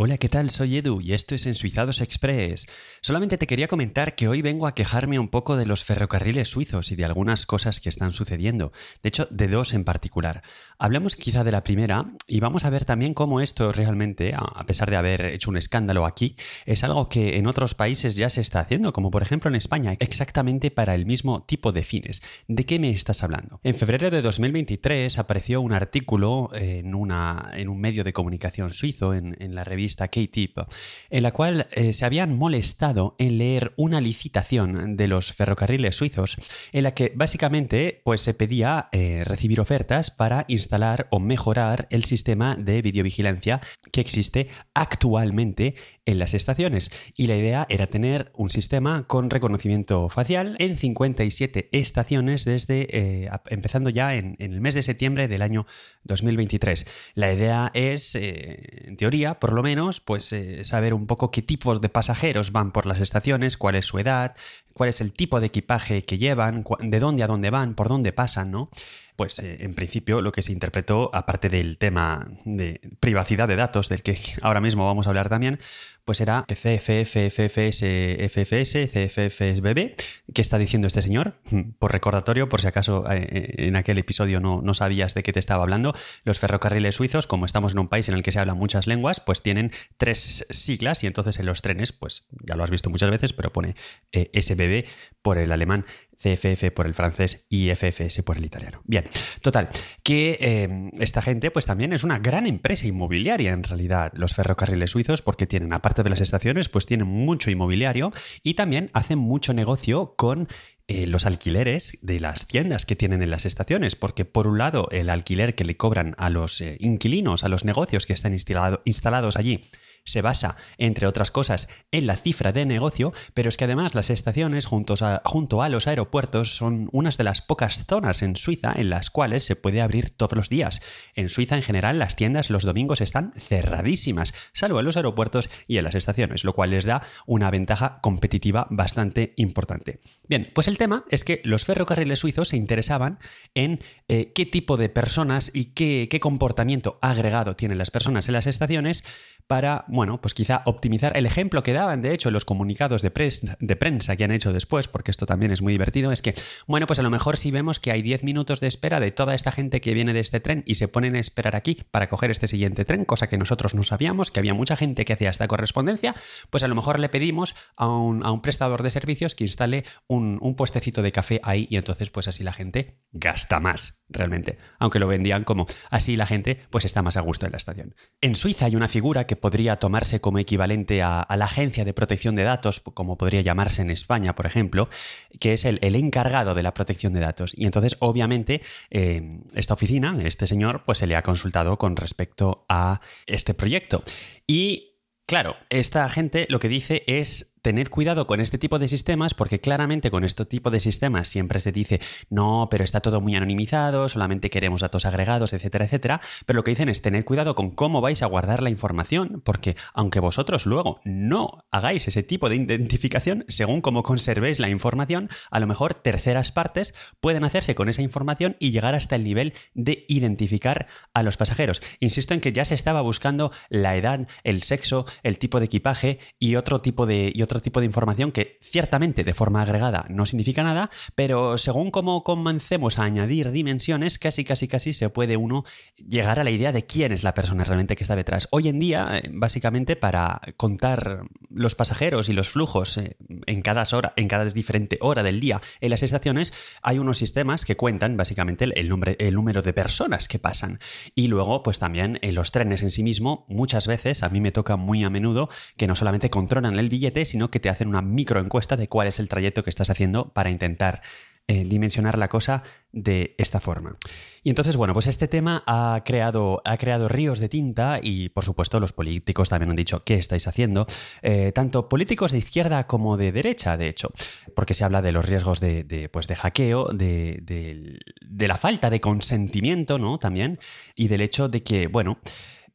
Hola, ¿qué tal? Soy Edu y esto es Ensuizados Express. Solamente te quería comentar que hoy vengo a quejarme un poco de los ferrocarriles suizos y de algunas cosas que están sucediendo. De hecho, de dos en particular. Hablamos quizá de la primera y vamos a ver también cómo esto realmente, a pesar de haber hecho un escándalo aquí, es algo que en otros países ya se está haciendo, como por ejemplo en España, exactamente para el mismo tipo de fines. ¿De qué me estás hablando? En febrero de 2023 apareció un artículo en, una, en un medio de comunicación suizo, en, en la revista K-Tip, en la cual eh, se habían molestado en leer una licitación de los ferrocarriles suizos, en la que básicamente pues, se pedía eh, recibir ofertas para instalar o mejorar el sistema de videovigilancia que existe actualmente en las estaciones. Y la idea era tener un sistema con reconocimiento facial en 57 estaciones desde eh, empezando ya en, el mes de septiembre del año 2023. La idea es, en teoría, por lo menos, pues eh, saber un poco qué tipos de pasajeros van por las estaciones, cuál es su edad, cuál es el tipo de equipaje que llevan, de dónde a dónde van, por dónde pasan, ¿no? Pues eh, en principio lo que se interpretó, aparte del tema de privacidad de datos, del que ahora mismo vamos a hablar también, pues era CFF, FFS, FFS, CFFSBB. ¿Qué está diciendo este señor? Por recordatorio, por si acaso eh, eh, en aquel episodio no, no sabías de qué te estaba hablando, los ferrocarriles suizos, como estamos en un país en el que se hablan muchas lenguas, pues tienen tres siglas y entonces en los trenes, pues ya lo has visto muchas veces, pero pone SBB por el alemán CFF por el francés y FFS por el italiano. Bien, total, que eh, esta gente pues también es una gran empresa inmobiliaria en realidad, los ferrocarriles suizos, porque tienen, aparte de las estaciones, pues tienen mucho inmobiliario y también hacen mucho negocio con eh, los alquileres de las tiendas que tienen en las estaciones, porque por un lado el alquiler que le cobran a los eh, inquilinos, a los negocios que están instalados allí, se basa, entre otras cosas, en la cifra de negocio, pero es que además las estaciones juntos junto a los aeropuertos son unas de las pocas zonas en Suiza en las cuales se puede abrir todos los días. En Suiza en general las tiendas los domingos están cerradísimas, salvo en los aeropuertos y en las estaciones, lo cual les da una ventaja competitiva bastante importante. Bien, pues el tema es que los ferrocarriles suizos se interesaban en eh, qué tipo de personas y qué, qué comportamiento agregado tienen las personas en las estaciones para, bueno, pues quizá optimizar el ejemplo que daban, de hecho, los comunicados de, prensa que han hecho después, porque esto también es muy divertido, es que, bueno, pues a lo mejor si vemos que hay 10 minutos de espera de toda esta gente que viene de este tren y se ponen a esperar aquí para coger este siguiente tren, cosa que nosotros no sabíamos, que había mucha gente que hacía esta correspondencia, pues a lo mejor le pedimos a un, a un prestador de servicios que instale un, un puestecito de café ahí y entonces pues así la gente gasta más, realmente, aunque lo vendían como así la gente pues está más a gusto en la estación. En Suiza hay una figura que podría tomarse como equivalente a, la Agencia de Protección de Datos, como podría llamarse en España, por ejemplo, que es el, encargado de la protección de datos. Y entonces, obviamente, eh, esta oficina, este señor, pues se le ha consultado con respecto a este proyecto. Y Claro, esta gente lo que dice es tened cuidado con este tipo de sistemas porque claramente con este tipo de sistemas siempre se dice no, pero está todo muy anonimizado, solamente queremos datos agregados, etcétera, etcétera. Pero lo que dicen es tened cuidado con cómo vais a guardar la información porque aunque vosotros luego no hagáis ese tipo de identificación, según cómo conservéis la información, a lo mejor terceras partes pueden hacerse con esa información y llegar hasta el nivel de identificar a los pasajeros. Insisto en que ya se estaba buscando la edad, el sexo, el tipo de equipaje y otro tipo de, y otro tipo de información que ciertamente de forma agregada no significa nada, pero según cómo comencemos a añadir dimensiones, casi casi casi se puede uno llegar a la idea de quién es la persona realmente que está detrás. Hoy en día, eh, básicamente para contar los pasajeros y los flujos eh, en cada hora, en cada diferente hora del día en las estaciones, hay unos sistemas que cuentan básicamente el, nombre, número de personas que pasan. Y luego, pues también en los trenes en sí mismo, muchas veces, a mí me toca muy a menudo que no solamente controlan el billete, sino que te hacen una microencuesta de cuál es el trayecto que estás haciendo para intentar eh, dimensionar la cosa de esta forma. Y entonces, bueno, pues este tema ha creado, ha creado ríos de tinta y, por supuesto, los políticos también han dicho qué estáis haciendo, eh, tanto políticos de izquierda como de derecha, de hecho, porque se habla de los riesgos de, pues de hackeo, de, de, la falta de consentimiento, ¿no? También, y del hecho de que, bueno,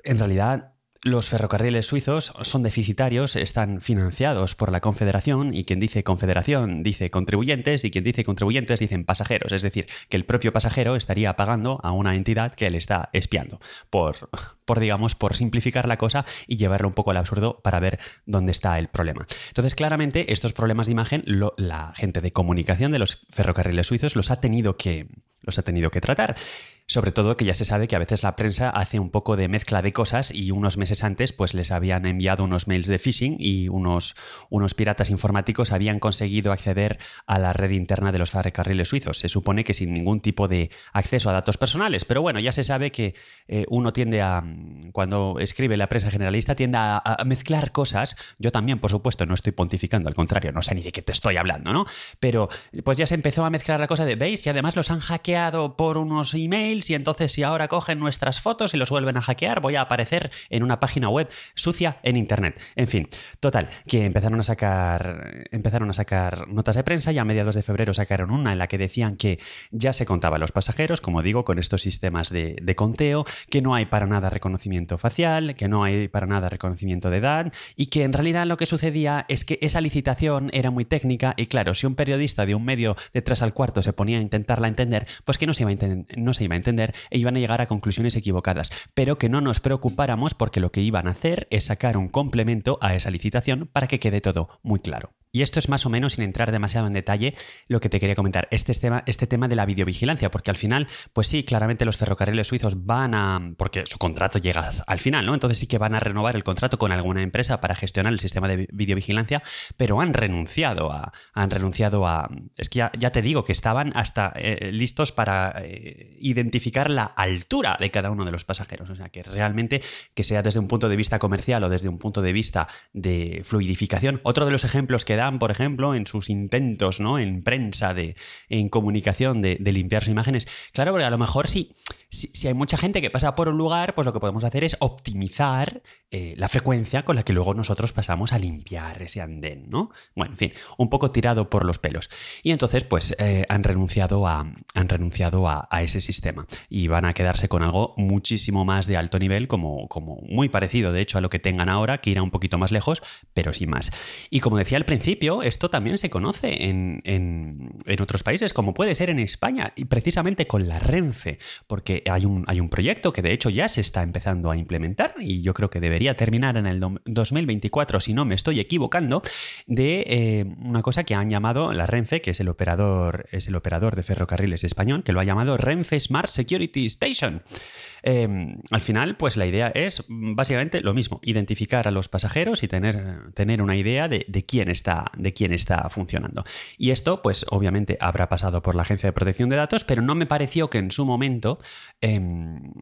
en realidad los ferrocarriles suizos son deficitarios, están financiados por la Confederación y quien dice Confederación dice contribuyentes y quien dice contribuyentes dicen pasajeros, es decir, que el propio pasajero estaría pagando a una entidad que le está espiando, por, por digamos, por simplificar la cosa y llevarlo un poco al absurdo para ver dónde está el problema. Entonces, claramente, estos problemas de imagen, la gente de comunicación de los ferrocarriles suizos los ha tenido que, los ha tenido que tratar. Sobre todo que ya se sabe que a veces la prensa hace un poco de mezcla de cosas y unos meses antes pues les habían enviado unos mails de phishing y unos, unos piratas informáticos habían conseguido acceder a la red interna de los ferrocarriles suizos. Se supone que sin ningún tipo de acceso a datos personales, pero bueno, ya se sabe que eh, uno tiende a, cuando escribe la prensa generalista, tiende a, mezclar cosas. Yo también, por supuesto, no estoy pontificando, al contrario, no sé ni de qué te estoy hablando, ¿no? Pero pues ya se empezó a mezclar la cosa de, ¿veis? Y además los han hackeado por unos emails y entonces si ahora cogen nuestras fotos y los vuelven a hackear, voy a aparecer en una página web sucia en internet. En fin, total, que empezaron a sacar empezaron a sacar notas de prensa y a mediados de febrero sacaron una en la que decían que ya se contaban los pasajeros, como digo, con estos sistemas de, conteo, que no hay para nada reconocimiento facial, que no hay para nada reconocimiento de edad y que en realidad lo que sucedía es que esa licitación era muy técnica y claro, si un periodista de un medio de tres al cuarto se ponía a intentarla entender, pues que no se iba a, no se iba a entender e iban a llegar a conclusiones equivocadas, pero que no nos preocupáramos porque lo que iban a hacer es sacar un complemento a esa licitación para que quede todo muy claro. Y esto es más o menos, sin entrar demasiado en detalle, lo que te quería comentar, este tema, este tema de la videovigilancia, porque al final, pues sí, claramente los ferrocarriles suizos van a, porque su contrato llega al final, ¿no? Entonces sí que van a renovar el contrato con alguna empresa para gestionar el sistema de videovigilancia, pero han renunciado a, han renunciado a, es que ya, te digo que estaban hasta eh, listos para eh, identificar la altura de cada uno de los pasajeros, o sea, que realmente, que sea desde un punto de vista comercial o desde un punto de vista de fluidificación, otro de los ejemplos que da por ejemplo, en sus intentos, ¿no? En prensa, de, en comunicación, de, limpiar sus imágenes. Claro, porque a lo mejor si, si, hay mucha gente que pasa por un lugar, pues lo que podemos hacer es optimizar eh, la frecuencia con la que luego nosotros pasamos a limpiar ese andén, ¿no? Bueno, en fin, un poco tirado por los pelos. Y entonces, pues, eh, han renunciado, a, han renunciado a, ese sistema y van a quedarse con algo muchísimo más de alto nivel, como, como muy parecido, de hecho, a lo que tengan ahora, que irá un poquito más lejos, pero sin más. Y como decía al principio, esto también se conoce en, otros países, como puede ser en España, y precisamente con la Renfe, porque hay un, hay un proyecto que de hecho ya se está empezando a implementar y yo creo que debería terminar en el 2024, si no me estoy equivocando, de eh, una cosa que han llamado la Renfe, que es el operador, es el operador de ferrocarriles español, que lo ha llamado Renfe Smart Security Station. Em, al final, pues la idea es básicamente lo mismo, identificar a los pasajeros y tener, tener una idea de, quién está, de quién está funcionando. Y esto, pues obviamente habrá pasado por la Agencia de Protección de Datos, pero no me pareció que en su momento, em,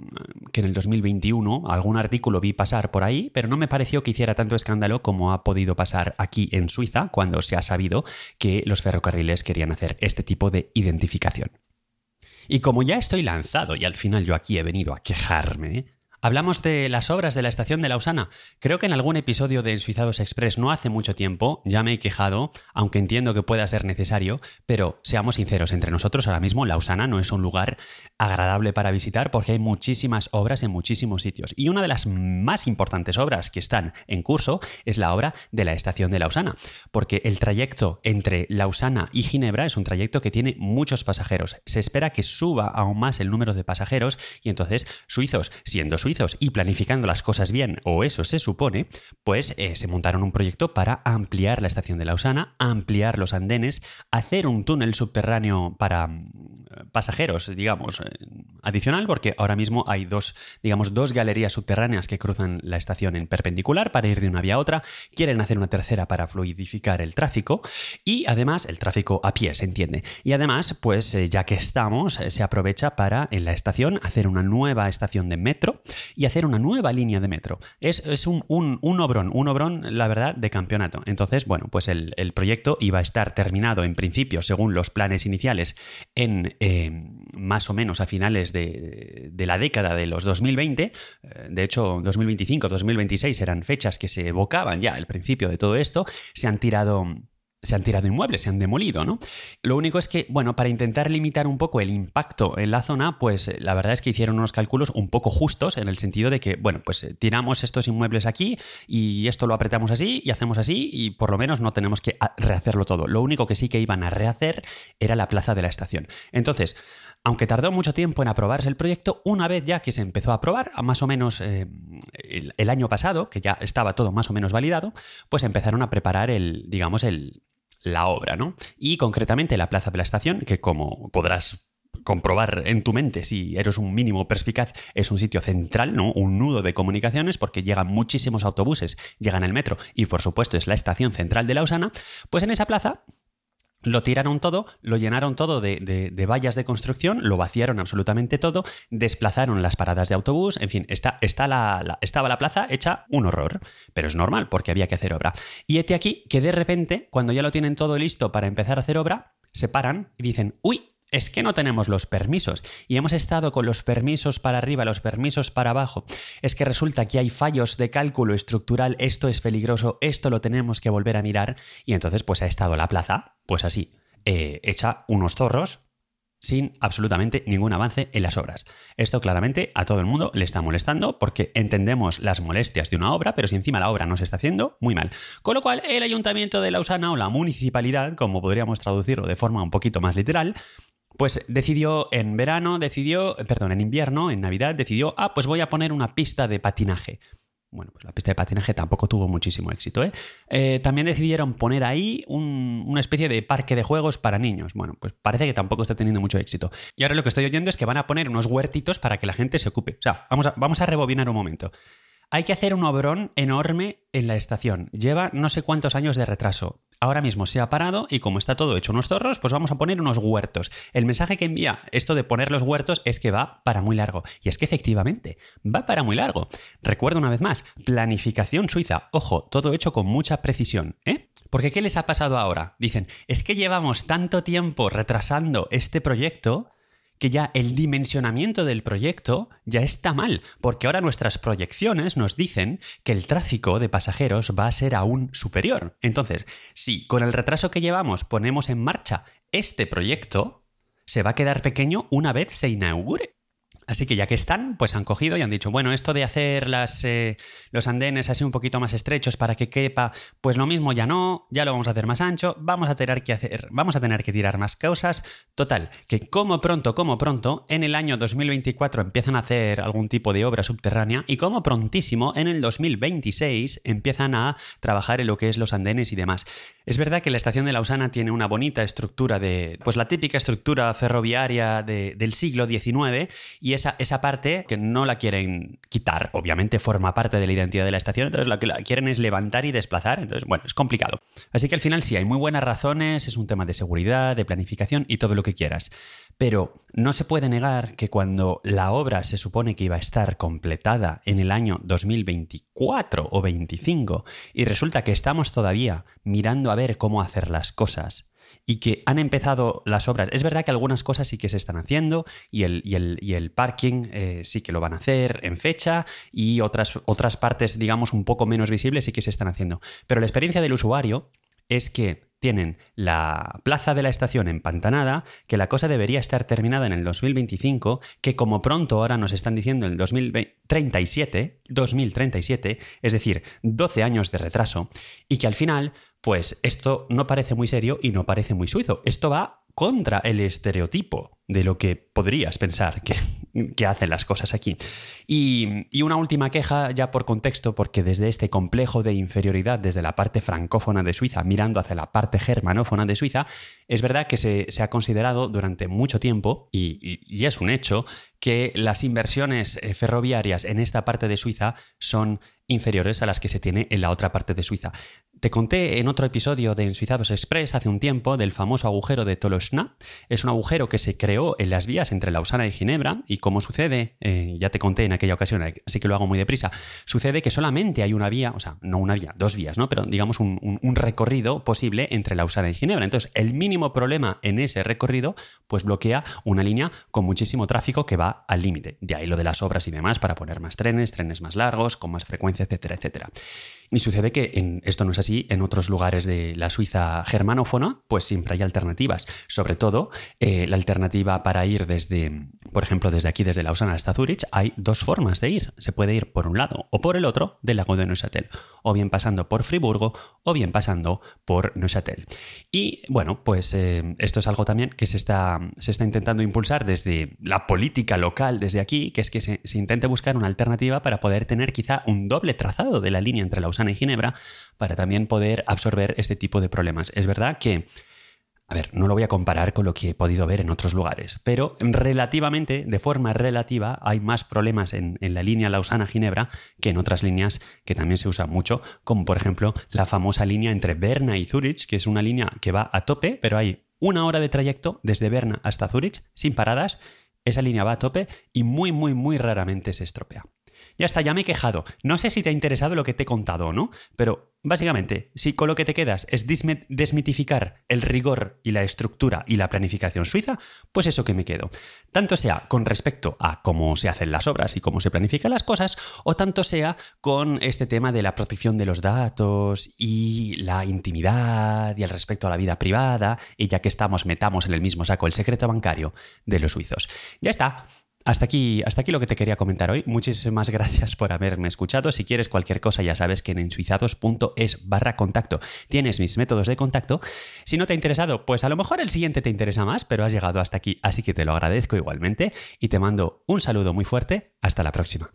que en el 2021, algún artículo vi pasar por ahí, pero no me pareció que hiciera tanto escándalo como ha podido pasar aquí en Suiza, cuando se ha sabido que los ferrocarriles querían hacer este tipo de identificación. Y como ya estoy lanzado y al final yo aquí he venido a quejarme, Hablamos de las obras de la estación de Lausana. Creo que en algún episodio de Ensuizados Express no hace mucho tiempo ya me he quejado, aunque entiendo que pueda ser necesario, pero seamos sinceros, entre nosotros ahora mismo Lausana no es un lugar agradable para visitar porque hay muchísimas obras en muchísimos sitios. Y una de las más importantes obras que están en curso es la obra de la estación de Lausana, porque el trayecto entre Lausana y Ginebra es un trayecto que tiene muchos pasajeros. Se espera que suba aún más el número de pasajeros y entonces suizos, siendo suizos, y planificando las cosas bien, o eso se supone, pues eh, se montaron un proyecto para ampliar la estación de Lausana, ampliar los andenes, hacer un túnel subterráneo para mm, pasajeros, digamos, eh, adicional, porque ahora mismo hay dos, digamos, dos galerías subterráneas que cruzan la estación en perpendicular para ir de una vía a otra, quieren hacer una tercera para fluidificar el tráfico y además el tráfico a pie, se entiende. Y además, pues eh, ya que estamos, se aprovecha para en la estación hacer una nueva estación de metro y hacer una nueva línea de metro. Es, un, obrón, un obrón, la verdad, de campeonato. Entonces, bueno, pues el, proyecto iba a estar terminado en principio, según los planes iniciales, en eh, más o menos a finales de, la década de los 2020. Eh, de hecho, 2025, 2026 eran fechas que se evocaban ya al principio de todo esto. Se han tirado se han tirado inmuebles, se han demolido, ¿no? Lo único es que, bueno, para intentar limitar un poco el impacto en la zona, pues eh, la verdad es que hicieron unos cálculos un poco justos en el sentido de que, bueno, pues eh, tiramos estos inmuebles aquí y esto lo apretamos así y hacemos así y por lo menos no tenemos que rehacerlo todo. Lo único que sí que iban a rehacer era la plaza de la estación. Entonces, aunque tardó mucho tiempo en aprobarse el proyecto, una vez ya que se empezó a aprobar, más o menos eh, el, año pasado, que ya estaba todo más o menos validado, pues empezaron a preparar el, digamos, el, la obra, ¿no? Y concretamente la Plaza de la Estación, que como podrás comprobar en tu mente si eres un mínimo perspicaz, es un sitio central, ¿no? Un nudo de comunicaciones porque llegan muchísimos autobuses, llegan el metro y por supuesto es la estación central de Lausana, pues en esa plaza lo tiraron todo, lo llenaron todo de, vallas de construcción, lo vaciaron absolutamente todo, desplazaron las paradas de autobús, en fin, está, está la, estaba la plaza hecha un horror, pero es normal porque había que hacer obra. Y este aquí que de repente, cuando ya lo tienen todo listo para empezar a hacer obra, se paran y dicen, uy, es que no tenemos los permisos y hemos estado con los permisos para arriba, los permisos para abajo. Es que resulta que hay fallos de cálculo estructural, esto es peligroso, esto lo tenemos que volver a mirar y entonces pues ha estado la plaza, pues así, eh, hecha unos zorros sin absolutamente ningún avance en las obras. Esto claramente a todo el mundo le está molestando porque entendemos las molestias de una obra, pero si encima la obra no se está haciendo, muy mal. Con lo cual, el ayuntamiento de Lausana o la municipalidad, como podríamos traducirlo de forma un poquito más literal, pues decidió en verano, decidió, perdón, en invierno, en Navidad, decidió, ah, pues voy a poner una pista de patinaje. Bueno, pues la pista de patinaje tampoco tuvo muchísimo éxito. ¿eh? eh también decidieron poner ahí una especie de parque de juegos para niños. Bueno, pues parece que tampoco está teniendo mucho éxito. Y ahora lo que estoy oyendo es que van a poner unos huertitos para que la gente se ocupe. O sea, vamos a, vamos a rebobinar un momento. Hay que hacer un obrón enorme en la estación. Lleva no sé cuántos años de retraso ahora mismo se ha parado y como está todo hecho unos zorros, pues vamos a poner unos huertos. El mensaje que envía esto de poner los huertos es que va para muy largo. Y es que efectivamente, va para muy largo. Recuerdo una vez más, planificación suiza. Ojo, todo hecho con mucha precisión, ¿eh? Porque ¿qué les ha pasado ahora? Dicen, es que llevamos tanto tiempo retrasando este proyecto que ya el dimensionamiento del proyecto ya está mal, porque ahora nuestras proyecciones nos dicen que el tráfico de pasajeros va a ser aún superior. Entonces, si con el retraso que llevamos ponemos en marcha este proyecto, se va a quedar pequeño una vez se inaugure. Así que ya que están, pues han cogido y han dicho, bueno, esto de hacer las, eh, los andenes así un poquito más estrechos para que quepa, pues lo mismo ya no, ya lo vamos a hacer más ancho, vamos a tener que hacer, vamos a tener que tirar más cosas. Total, que como pronto, como pronto, en el año 2024 empiezan a hacer algún tipo de obra subterránea y como prontísimo, en el 2026 empiezan a trabajar en lo que es los andenes y demás. Es verdad que la estación de Lausana tiene una bonita estructura de, pues la típica estructura ferroviaria del siglo XIX y esa, parte que no la quieren quitar, obviamente forma parte de la identidad de la estación, entonces lo que la quieren es levantar y desplazar, entonces bueno, es complicado. Así que al final sí, hay muy buenas razones, es un tema de seguridad, de planificación y todo lo que quieras. Pero no se puede negar que cuando la obra se supone que iba a estar completada en el año 2024 o 25 y resulta que estamos todavía mirando a ver cómo hacer las cosas y que han empezado las obras. Es verdad que algunas cosas sí que se están haciendo y el, y el, parking eh, sí que lo van a hacer en fecha y otras, otras partes, digamos, un poco menos visibles sí que se están haciendo. Pero la experiencia del usuario es que tienen la plaza de la estación empantanada, que la cosa debería estar terminada en el 2025, que como pronto ahora nos están diciendo en el 2037, 2037, es decir, 12 años de retraso, y que al final, pues esto no parece muy serio y no parece muy suizo. Esto va contra el estereotipo de lo que podrías pensar que, hacen las cosas aquí. Y, y, una última queja, ya por contexto, porque desde este complejo de inferioridad, desde la parte francófona de Suiza, mirando hacia la parte germanófona de Suiza, es verdad que se, ha considerado durante mucho tiempo, y, y es un hecho, que las inversiones eh, ferroviarias en esta parte de Suiza son inferiores a las que se tiene en la otra parte de Suiza. Te conté en otro episodio de Ensuizados Express hace un tiempo del famoso agujero de Tolosna. Es un agujero que se creó en las vías entre Lausana y Ginebra y como sucede, eh, ya te conté en aquella ocasión, así que lo hago muy deprisa, sucede que solamente hay una vía, o sea, no una vía, dos vías, ¿no? Pero digamos un, recorrido posible entre Lausana y Ginebra. Entonces, el mínimo problema en ese recorrido, pues bloquea una línea con muchísimo tráfico que va al límite. De ahí lo de las obras y demás para poner más trenes, trenes más largos, con más frecuencia, etcétera, etcétera. Y sucede que esto no es así en otros lugares de la Suiza germanófona, pues siempre hay alternativas. Sobre todo, eh, la alternativa para ir desde, por ejemplo, desde aquí, desde Lausana hasta Zurich, hay dos formas de ir. Se puede ir por un lado o por el otro del lago de Neuchâtel, o bien pasando por Friburgo o bien pasando por Neuchâtel. Y bueno, pues eh, esto es algo también que se está, se está intentando impulsar desde la política local, desde aquí, que es que se, se intente buscar una alternativa para poder tener quizá un doble trazado de la línea entre Lausana y Ginebra, para también poder absorber este tipo de problemas. Es verdad que a ver, no lo voy a comparar con lo que he podido ver en otros lugares, pero relativamente, de forma relativa, hay más problemas en, la línea Lausana-Ginebra que en otras líneas que también se usan mucho, como por ejemplo la famosa línea entre Berna y Zurich, que es una línea que va a tope, pero hay una hora de trayecto desde Berna hasta Zurich, sin paradas. Esa línea va a tope y muy, muy, muy raramente se estropea. Ya está, ya me he quejado. No sé si te ha interesado lo que te he contado o no, pero básicamente, si con lo que te quedas es desmitificar el rigor y la estructura y la planificación suiza, pues eso que me quedo. Tanto sea con respecto a cómo se hacen las obras y cómo se planifican las cosas, o tanto sea con este tema de la protección de los datos y la intimidad y el respecto a la vida privada, y ya que estamos, metamos en el mismo saco el secreto bancario de los suizos. Ya está. Hasta aquí, hasta aquí lo que te quería comentar hoy. Muchísimas gracias por haberme escuchado. Si quieres cualquier cosa, ya sabes que en ensuizados.es barra contacto tienes mis métodos de contacto. Si no te ha interesado, pues a lo mejor el siguiente te interesa más, pero has llegado hasta aquí, así que te lo agradezco igualmente y te mando un saludo muy fuerte. Hasta la próxima.